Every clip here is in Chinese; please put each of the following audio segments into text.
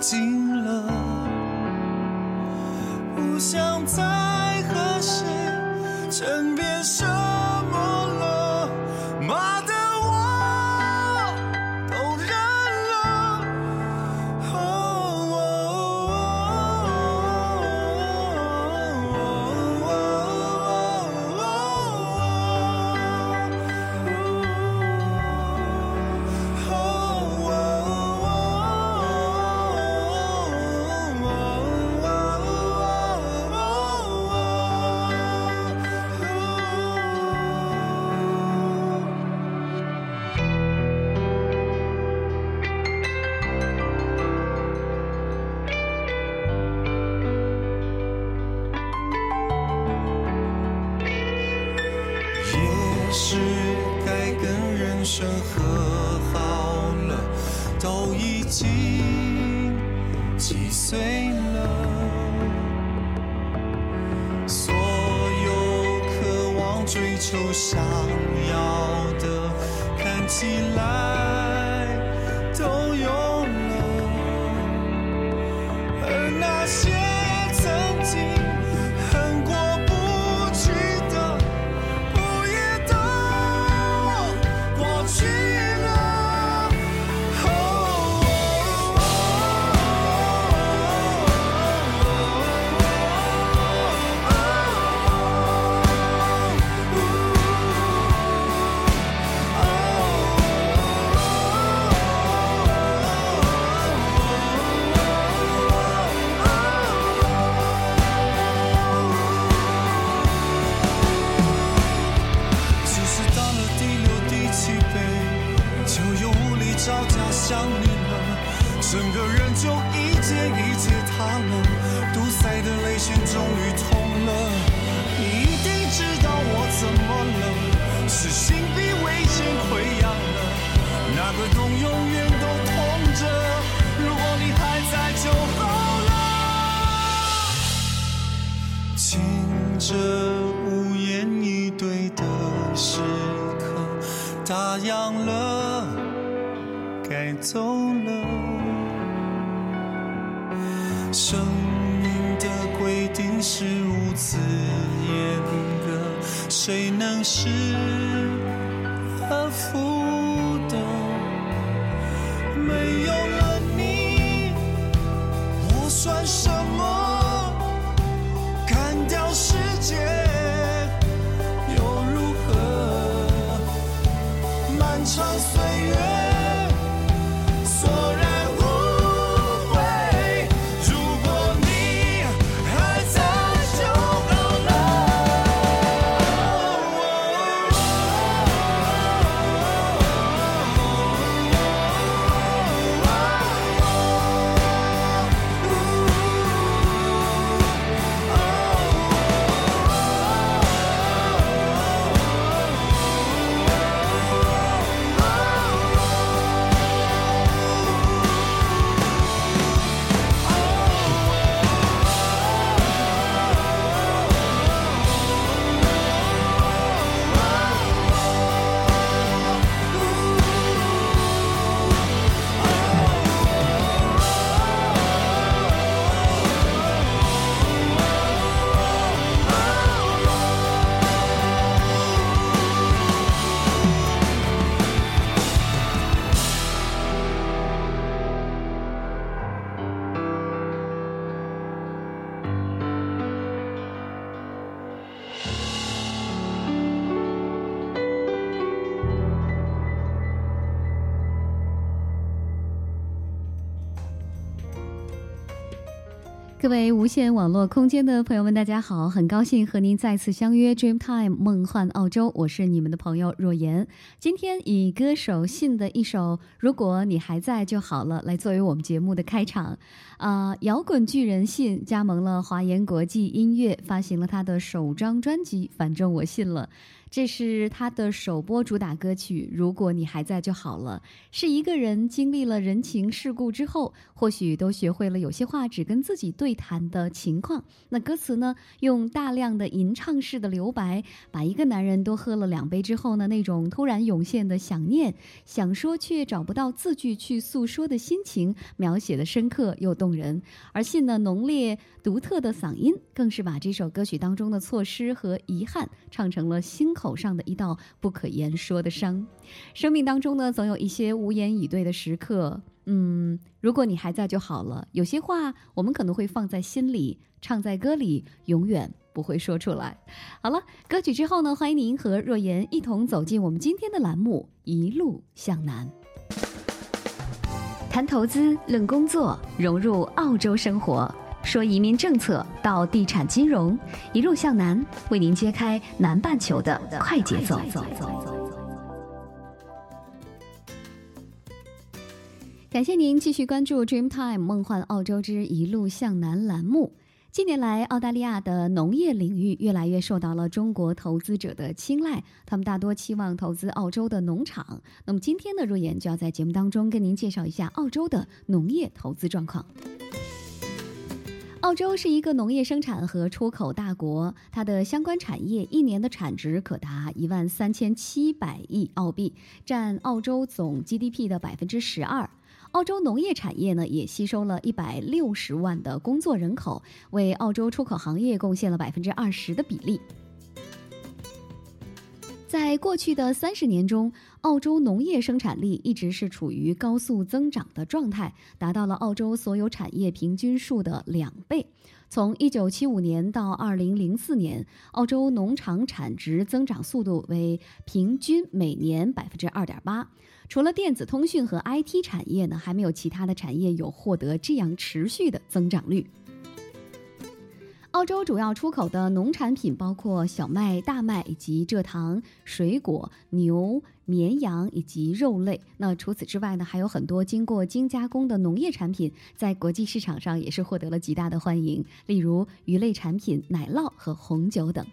安失而复的？没有了你，我算什么？各位无线网络空间的朋友们，大家好！很高兴和您再次相约 Dreamtime 梦幻澳洲，我是你们的朋友若言。今天以歌手信的一首《如果你还在就好了》来作为我们节目的开场。啊，摇滚巨人信加盟了华研国际音乐，发行了他的首张专辑《反正我信了》。这是他的首播主打歌曲。如果你还在就好了，是一个人经历了人情世故之后，或许都学会了有些话只跟自己对谈的情况。那歌词呢，用大量的吟唱式的留白，把一个男人多喝了两杯之后呢，那种突然涌现的想念、想说却找不到字句去诉说的心情，描写的深刻又动人。而信呢，浓烈独特的嗓音，更是把这首歌曲当中的错失和遗憾唱成了心。口上的一道不可言说的伤，生命当中呢，总有一些无言以对的时刻。嗯，如果你还在就好了。有些话我们可能会放在心里，唱在歌里，永远不会说出来。好了，歌曲之后呢，欢迎您和若言一同走进我们今天的栏目《一路向南》，谈投资，论工作，融入澳洲生活。说移民政策到地产金融，一路向南，为您揭开南半球的快节奏。感谢您继续关注 Dreamtime 梦幻澳洲之一路向南栏目。近年来，澳大利亚的农业领域越来越受到了中国投资者的青睐，他们大多期望投资澳洲的农场。那么，今天的若言就要在节目当中跟您介绍一下澳洲的农业投资状况。澳洲是一个农业生产和出口大国，它的相关产业一年的产值可达一万三千七百亿澳币，占澳洲总 GDP 的百分之十二。澳洲农业产业呢，也吸收了一百六十万的工作人口，为澳洲出口行业贡献了百分之二十的比例。在过去的三十年中，澳洲农业生产力一直是处于高速增长的状态，达到了澳洲所有产业平均数的两倍。从一九七五年到二零零四年，澳洲农场产值增长速度为平均每年百分之二点八。除了电子通讯和 IT 产业呢，还没有其他的产业有获得这样持续的增长率。澳洲主要出口的农产品包括小麦、大麦以及蔗糖、水果、牛、绵羊以及肉类。那除此之外呢，还有很多经过精加工的农业产品，在国际市场上也是获得了极大的欢迎，例如鱼类产品、奶酪和红酒等。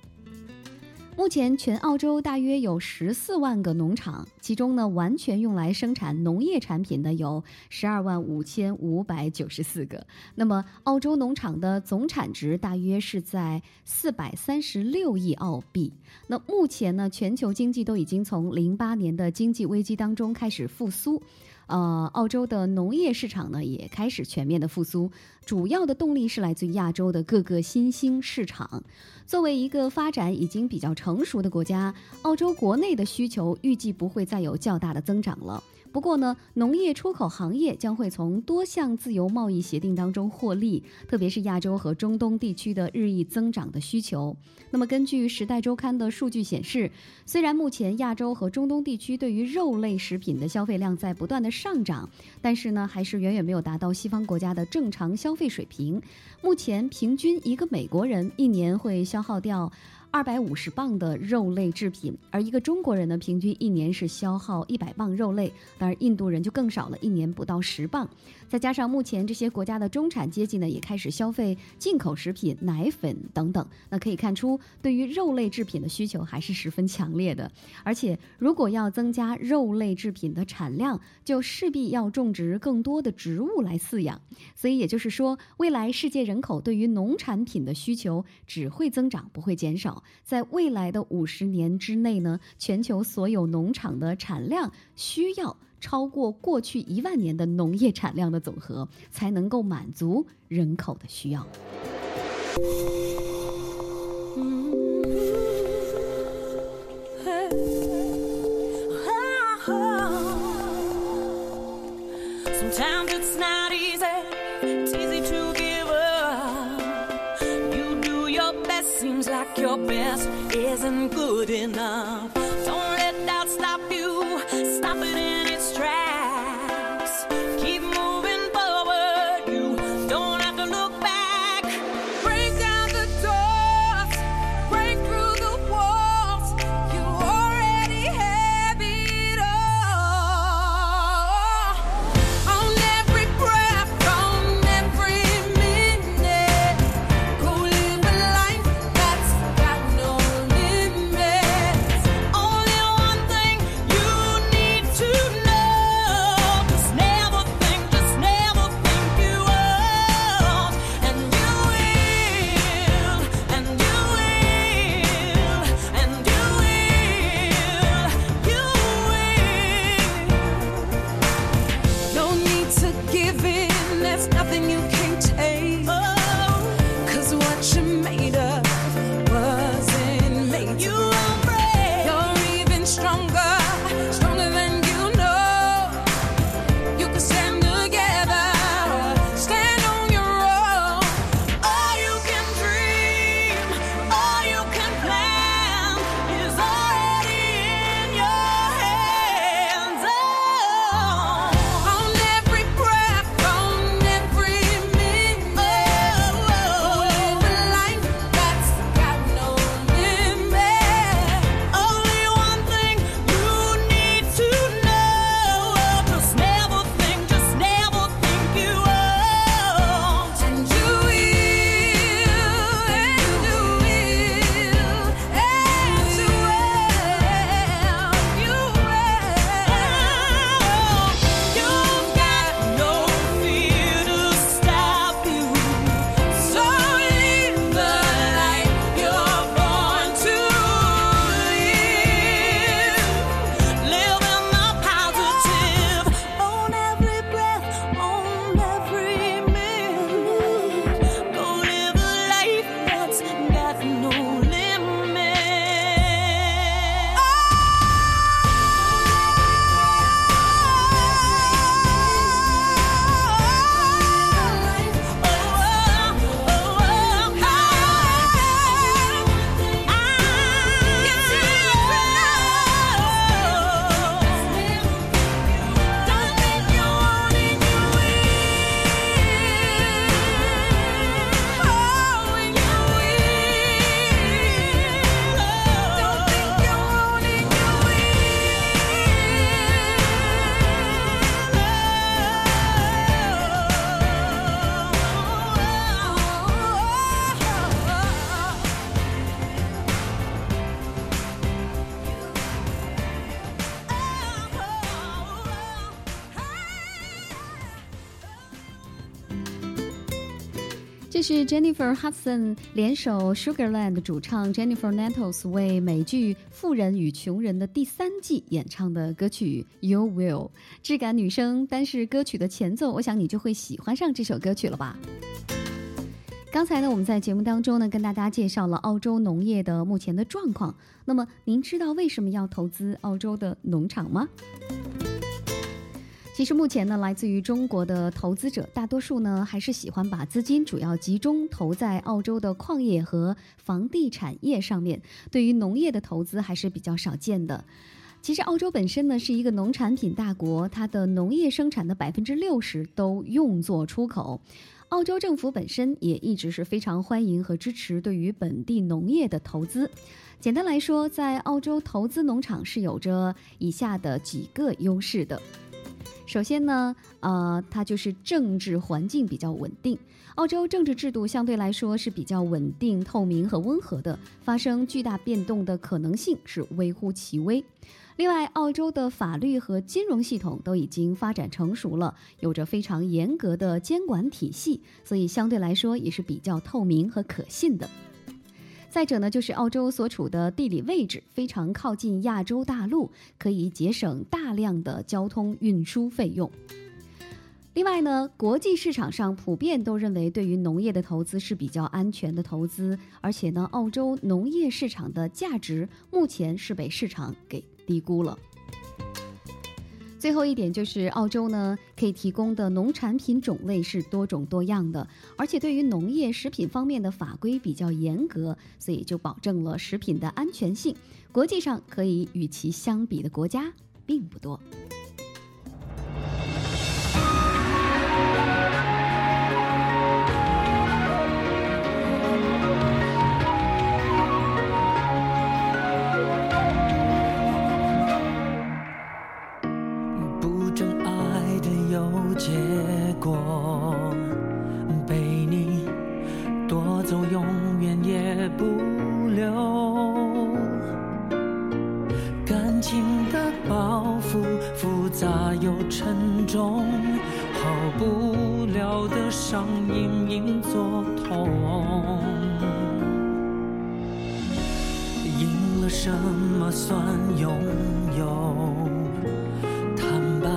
目前，全澳洲大约有十四万个农场，其中呢，完全用来生产农业产品的有十二万五千五百九十四个。那么，澳洲农场的总产值大约是在四百三十六亿澳币。那目前呢，全球经济都已经从零八年的经济危机当中开始复苏。呃，澳洲的农业市场呢也开始全面的复苏，主要的动力是来自于亚洲的各个新兴市场。作为一个发展已经比较成熟的国家，澳洲国内的需求预计不会再有较大的增长了。不过呢，农业出口行业将会从多项自由贸易协定当中获利，特别是亚洲和中东地区的日益增长的需求。那么，根据《时代周刊》的数据显示，虽然目前亚洲和中东地区对于肉类食品的消费量在不断的上涨，但是呢，还是远远没有达到西方国家的正常消费水平。目前，平均一个美国人一年会消耗掉。二百五十磅的肉类制品，而一个中国人呢，平均一年是消耗一百磅肉类。当然，印度人就更少了，一年不到十磅。再加上目前这些国家的中产阶级呢，也开始消费进口食品、奶粉等等。那可以看出，对于肉类制品的需求还是十分强烈的。而且，如果要增加肉类制品的产量，就势必要种植更多的植物来饲养。所以，也就是说，未来世界人口对于农产品的需求只会增长，不会减少。在未来的五十年之内呢，全球所有农场的产量需要超过过去一万年的农业产量的总和，才能够满足人口的需要。Your best isn't good enough. 是 Jennifer Hudson 联手 Sugarland 主唱 Jennifer Nettles 为美剧《富人与穷人》的第三季演唱的歌曲《You Will》，质感女声。单是歌曲的前奏，我想你就会喜欢上这首歌曲了吧？刚才呢，我们在节目当中呢，跟大家介绍了澳洲农业的目前的状况。那么，您知道为什么要投资澳洲的农场吗？其实目前呢，来自于中国的投资者大多数呢，还是喜欢把资金主要集中投在澳洲的矿业和房地产业上面，对于农业的投资还是比较少见的。其实澳洲本身呢是一个农产品大国，它的农业生产的百分之六十都用作出口。澳洲政府本身也一直是非常欢迎和支持对于本地农业的投资。简单来说，在澳洲投资农场是有着以下的几个优势的。首先呢，呃，它就是政治环境比较稳定。澳洲政治制度相对来说是比较稳定、透明和温和的，发生巨大变动的可能性是微乎其微。另外，澳洲的法律和金融系统都已经发展成熟了，有着非常严格的监管体系，所以相对来说也是比较透明和可信的。再者呢，就是澳洲所处的地理位置非常靠近亚洲大陆，可以节省大量的交通运输费用。另外呢，国际市场上普遍都认为，对于农业的投资是比较安全的投资，而且呢，澳洲农业市场的价值目前是被市场给低估了。最后一点就是，澳洲呢可以提供的农产品种类是多种多样的，而且对于农业食品方面的法规比较严格，所以就保证了食品的安全性。国际上可以与其相比的国家并不多。留。感情的包袱复杂又沉重，好不了的伤隐隐作痛。赢了什么算拥有？坦白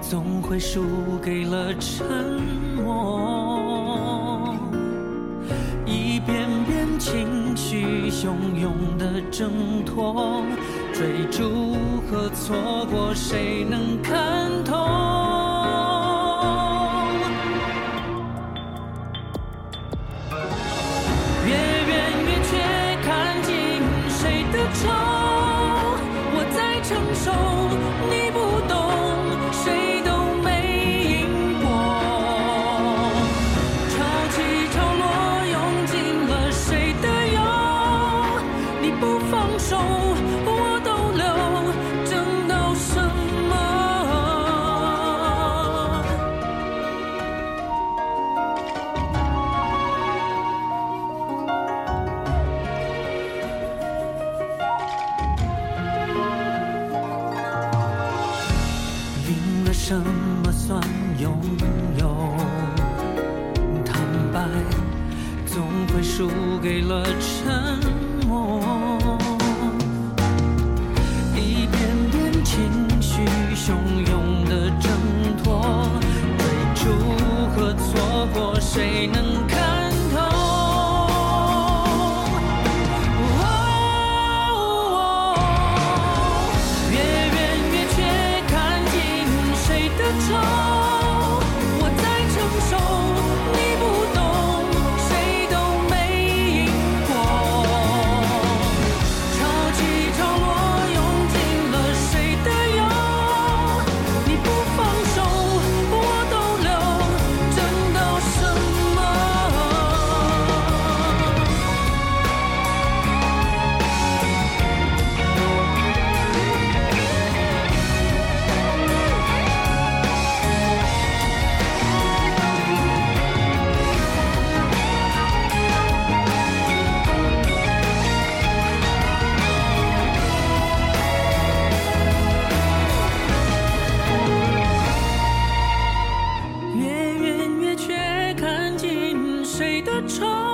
总会输给了沉默。汹涌的挣脱追逐和错过谁能看透？什么算拥有？坦白总会输给了沉默。一遍遍情绪汹涌的挣脱，追逐和错过，谁能看？你的城。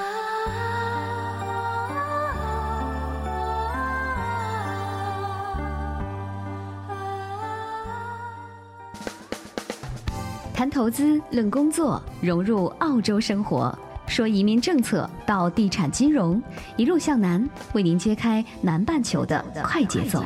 谈投资，论工作，融入澳洲生活，说移民政策到地产金融，一路向南，为您揭开南半球的快节奏。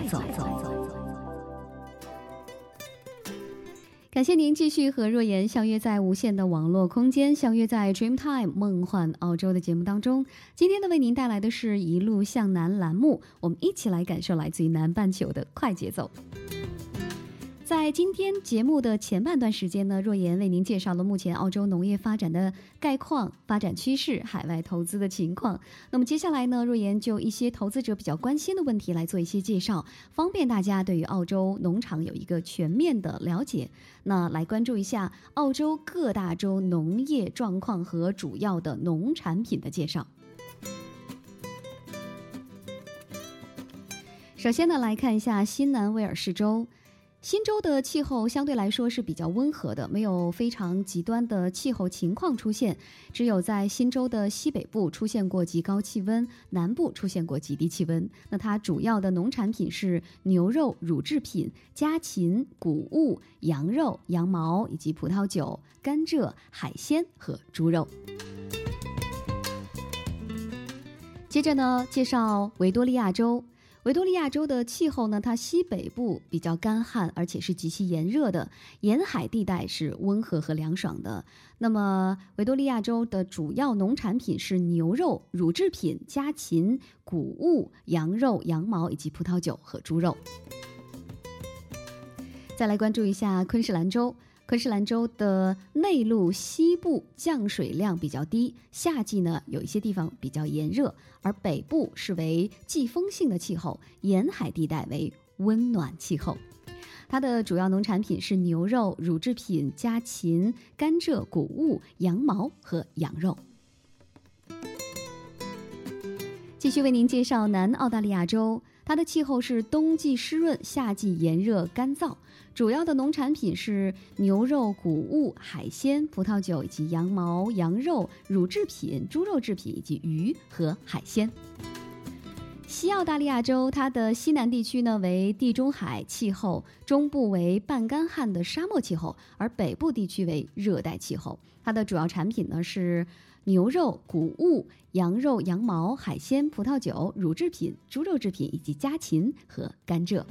感谢您继续和若言相约在无限的网络空间，相约在 Dreamtime 梦幻澳洲的节目当中。今天呢，为您带来的是一路向南栏目，我们一起来感受来自于南半球的快节奏。在今天节目的前半段时间呢，若言为您介绍了目前澳洲农业发展的概况、发展趋势、海外投资的情况。那么接下来呢，若言就一些投资者比较关心的问题来做一些介绍，方便大家对于澳洲农场有一个全面的了解。那来关注一下澳洲各大洲农业状况和主要的农产品的介绍。首先呢，来看一下新南威尔士州。新州的气候相对来说是比较温和的，没有非常极端的气候情况出现。只有在新州的西北部出现过极高气温，南部出现过极低气温。那它主要的农产品是牛肉、乳制品、家禽、谷物、羊肉、羊毛以及葡萄酒、甘蔗、海鲜和猪肉。接着呢，介绍维多利亚州。维多利亚州的气候呢，它西北部比较干旱，而且是极其炎热的；沿海地带是温和和凉爽的。那么，维多利亚州的主要农产品是牛肉、乳制品、家禽、谷物、羊肉、羊毛以及葡萄酒和猪肉。再来关注一下昆士兰州。昆士兰州的内陆西部降水量比较低，夏季呢有一些地方比较炎热，而北部是为季风性的气候，沿海地带为温暖气候。它的主要农产品是牛肉、乳制品、家禽、甘蔗、谷物、羊毛和羊肉。继续为您介绍南澳大利亚州，它的气候是冬季湿润，夏季炎热干燥。主要的农产品是牛肉、谷物、海鲜、葡萄酒以及羊毛、羊肉、乳制品、猪肉制品以及鱼和海鲜。西澳大利亚州，它的西南地区呢为地中海气候，中部为半干旱的沙漠气候，而北部地区为热带气候。它的主要产品呢是牛肉、谷物、羊肉、羊毛、海鲜、葡萄酒、乳制品、猪肉制品以及家禽和甘蔗。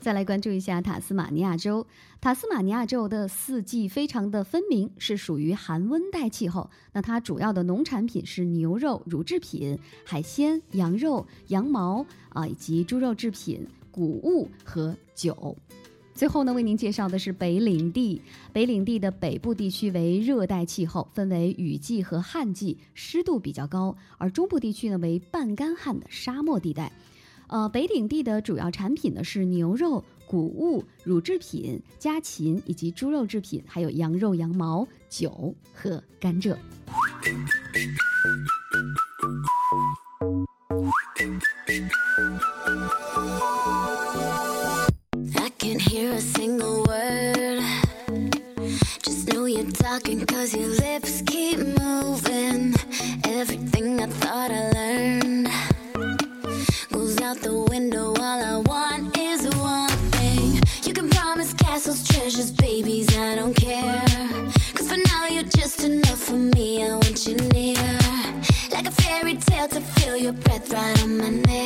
再来关注一下塔斯马尼亚州。塔斯马尼亚州的四季非常的分明，是属于寒温带气候。那它主要的农产品是牛肉、乳制品、海鲜、羊肉、羊毛啊，以及猪肉制品、谷物和酒。最后呢，为您介绍的是北领地。北领地的北部地区为热带气候，分为雨季和旱季，湿度比较高；而中部地区呢为半干旱的沙漠地带。呃，北领地的主要产品呢是牛肉、谷物、乳制品、家禽以及猪肉制品，还有羊肉、羊毛、酒和甘蔗。talking cause your lips keep moving. Everything I thought I learned goes out the window. All I want is one thing. You can promise castles, treasures, babies, I don't care. Cause for now you're just enough for me. I want you near. Like a fairy tale to feel your breath right on my neck.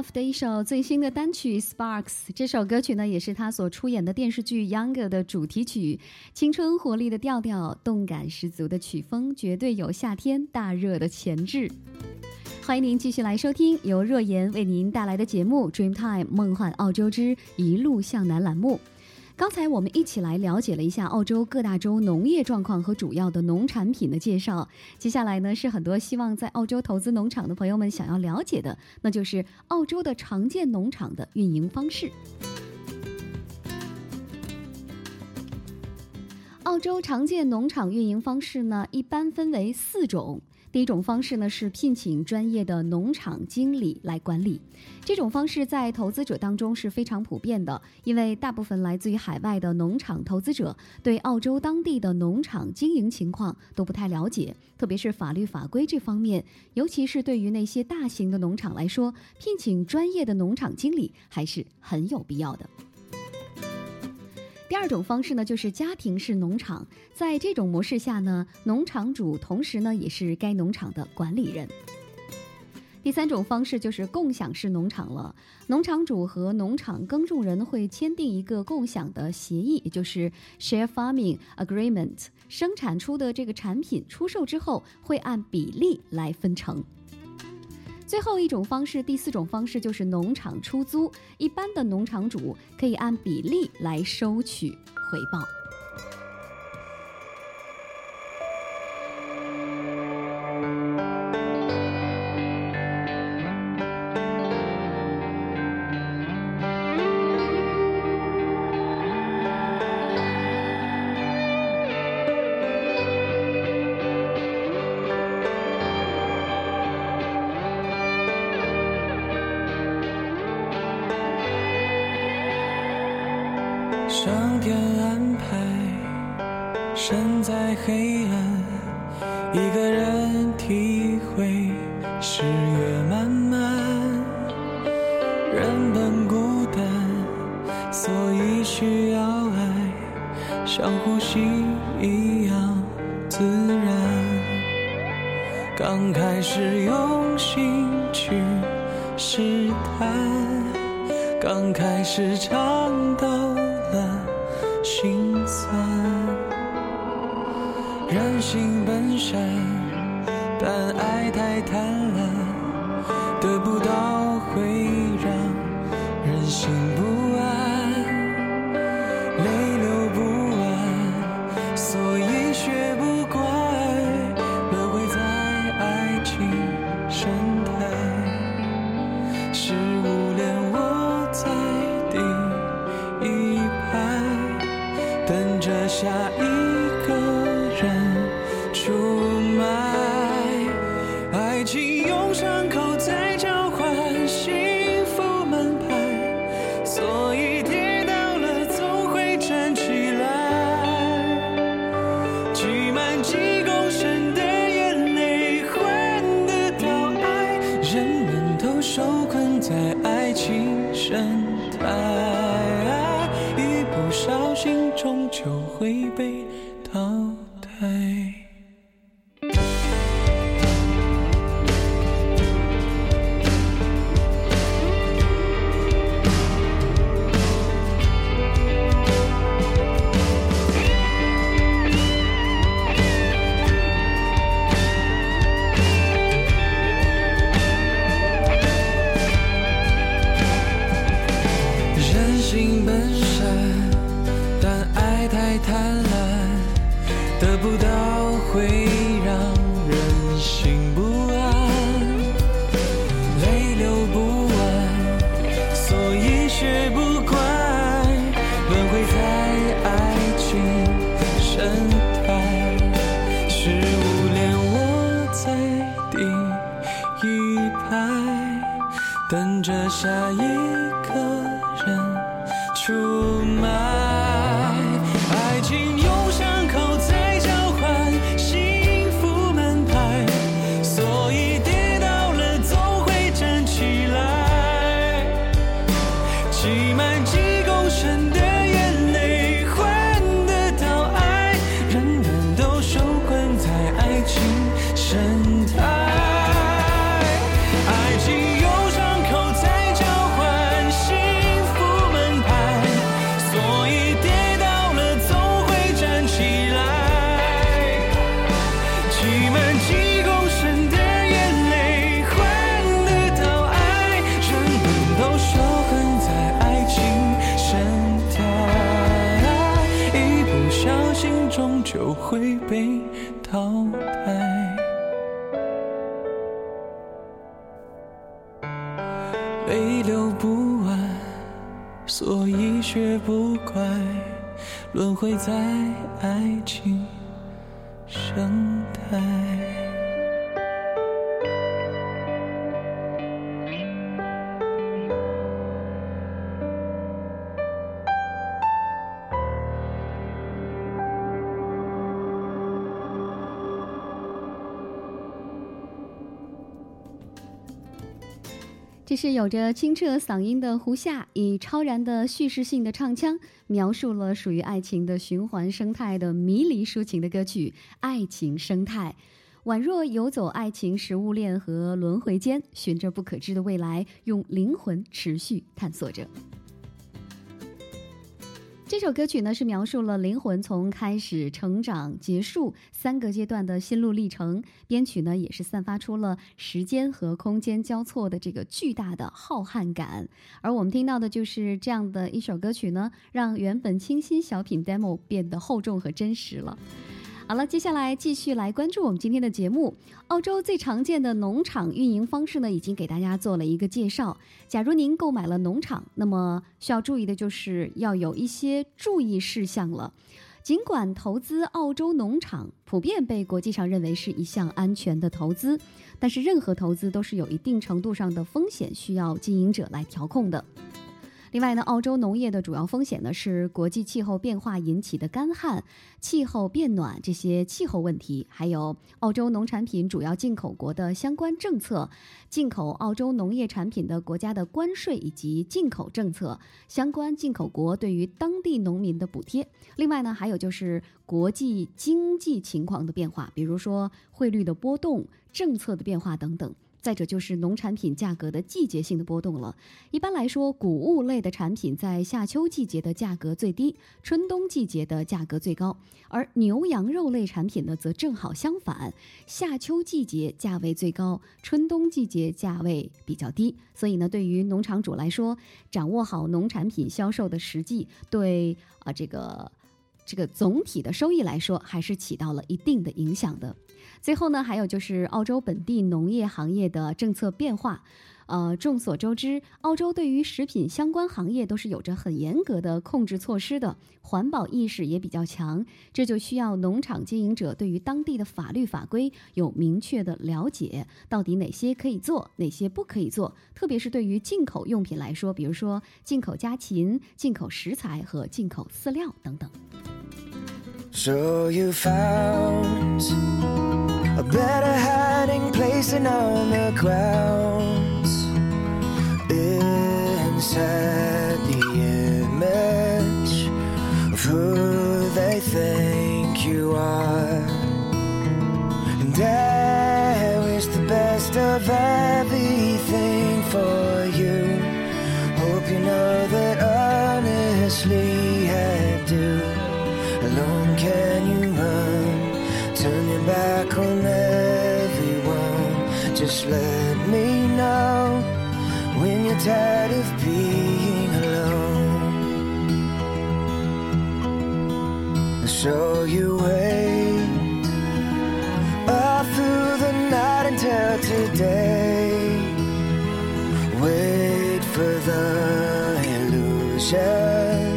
Off 的一首最新的单曲《Sparks》。这首歌曲呢，也是他所出演的电视剧《Younger》的主题曲。青春活力的调调，动感十足的曲风，绝对有夏天大热的潜质。欢迎您继续来收听由若言为您带来的节目《Dreamtime 梦幻澳洲之一路向南》栏目。刚才我们一起来了解了一下澳洲各大洲农业状况和主要的农产品的介绍。接下来呢，是很多希望在澳洲投资农场的朋友们想要了解的，那就是澳洲的常见农场的运营方式。澳洲常见农场运营方式呢，一般分为四种。第一种方式呢是聘请专业的农场经理来管理，这种方式在投资者当中是非常普遍的，因为大部分来自于海外的农场投资者对澳洲当地的农场经营情况都不太了解，特别是法律法规这方面，尤其是对于那些大型的农场来说，聘请专业的农场经理还是很有必要的。第二种方式呢，就是家庭式农场。在这种模式下呢，农场主同时呢也是该农场的管理人。第三种方式就是共享式农场了，农场主和农场耕种人会签订一个共享的协议，也就是 share farming agreement。生产出的这个产品出售之后，会按比例来分成。最后一种方式，第四种方式就是农场出租。一般的农场主可以按比例来收取回报。但爱太贪终究会被淘汰。泪流不完，所以学不乖，轮回在爱情生态。这是有着清澈嗓音的胡夏，以超然的叙事性的唱腔，描述了属于爱情的循环生态的迷离抒情的歌曲《爱情生态》，宛若游走爱情食物链和轮回间，循着不可知的未来，用灵魂持续探索着。这首歌曲呢，是描述了灵魂从开始、成长、结束三个阶段的心路历程。编曲呢，也是散发出了时间和空间交错的这个巨大的浩瀚感。而我们听到的就是这样的一首歌曲呢，让原本清新小品 demo 变得厚重和真实了。好了，接下来继续来关注我们今天的节目。澳洲最常见的农场运营方式呢，已经给大家做了一个介绍。假如您购买了农场，那么需要注意的就是要有一些注意事项了。尽管投资澳洲农场普遍被国际上认为是一项安全的投资，但是任何投资都是有一定程度上的风险，需要经营者来调控的。另外呢，澳洲农业的主要风险呢是国际气候变化引起的干旱、气候变暖这些气候问题，还有澳洲农产品主要进口国的相关政策、进口澳洲农业产品的国家的关税以及进口政策、相关进口国对于当地农民的补贴。另外呢，还有就是国际经济情况的变化，比如说汇率的波动、政策的变化等等。再者就是农产品价格的季节性的波动了。一般来说，谷物类的产品在夏秋季节的价格最低，春冬季节的价格最高。而牛羊肉类产品呢，则正好相反，夏秋季节价位最高，春冬季节价位比较低。所以呢，对于农场主来说，掌握好农产品销售的实际，对啊这个这个总体的收益来说，还是起到了一定的影响的。最后呢，还有就是澳洲本地农业行业的政策变化。呃，众所周知，澳洲对于食品相关行业都是有着很严格的控制措施的，环保意识也比较强。这就需要农场经营者对于当地的法律法规有明确的了解，到底哪些可以做，哪些不可以做。特别是对于进口用品来说，比如说进口家禽、进口食材和进口饲料等等。So you found a better hiding place than on the grounds inside the image of who they think you are. And I tired of being alone. So you wait all through the night until today. Wait for the illusion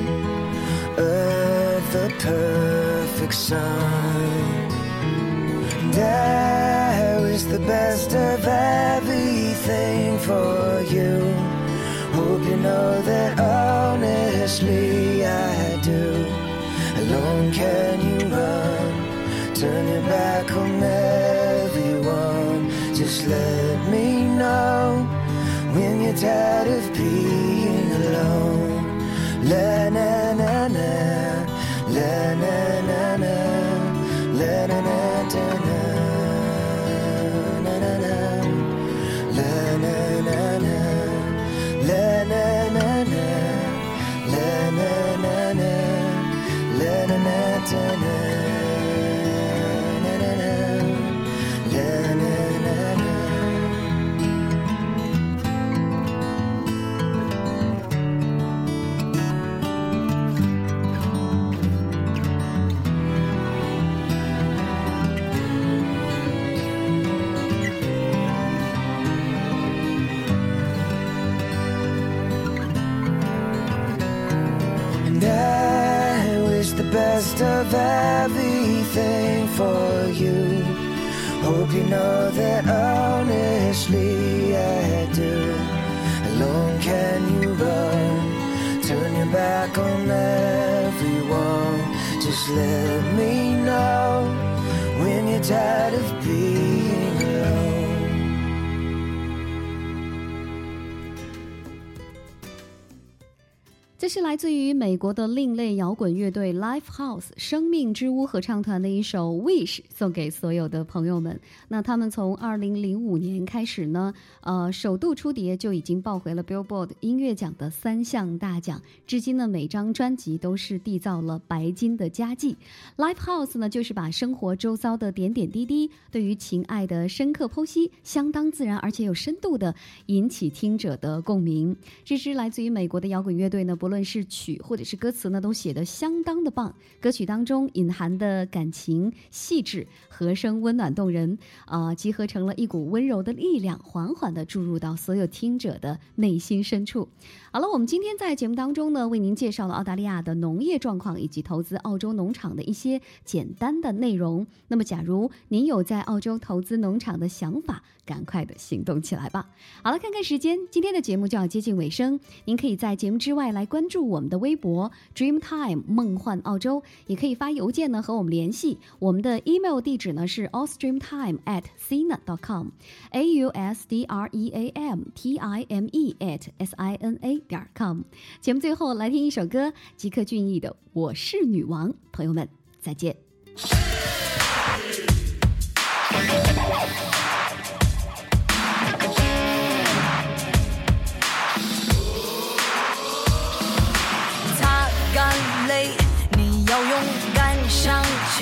of the perfect sun. And I wish the best of everything for you. Hope you know that honestly I do. Alone can you run? Turn your back on everyone. Just let me know when you're tired of being alone. La everything for you. Hope you know that honestly I do. Alone can you run? Turn your back on everyone. Just let me know when you're tired of being 这是来自于美国的另类摇滚乐队 Life House 生命之屋合唱团的一首《Wish》，送给所有的朋友们。那他们从二零零五年开始呢，呃，首度出碟就已经抱回了 Billboard 音乐奖的三项大奖，至今呢，每张专辑都是缔造了白金的佳绩。Life House 呢，就是把生活周遭的点点滴滴，对于情爱的深刻剖析，相当自然而且有深度的引起听者的共鸣。这支来自于美国的摇滚乐队呢，不论无论是曲或者是歌词呢，都写得相当的棒。歌曲当中隐含的感情细致，和声温暖动人，啊、集合成了一股温柔的力量，缓缓地注入到所有听者的内心深处。好了，我们今天在节目当中呢，为您介绍了澳大利亚的农业状况以及投资澳洲农场的一些简单的内容。那么，假如您有在澳洲投资农场的想法，赶快的行动起来吧。好了，看看时间，今天的节目就要接近尾声。您可以在节目之外来关注我们的微博 Dreamtime 梦幻澳洲，也可以发邮件呢和我们联系。我们的 email 地址呢是 australiantime at sina dot com，a u s d r e a m t i m e at s i n a 点 com。节目最后来听一首歌，吉克隽逸的《我是女王》。朋友们，再见。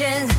Cause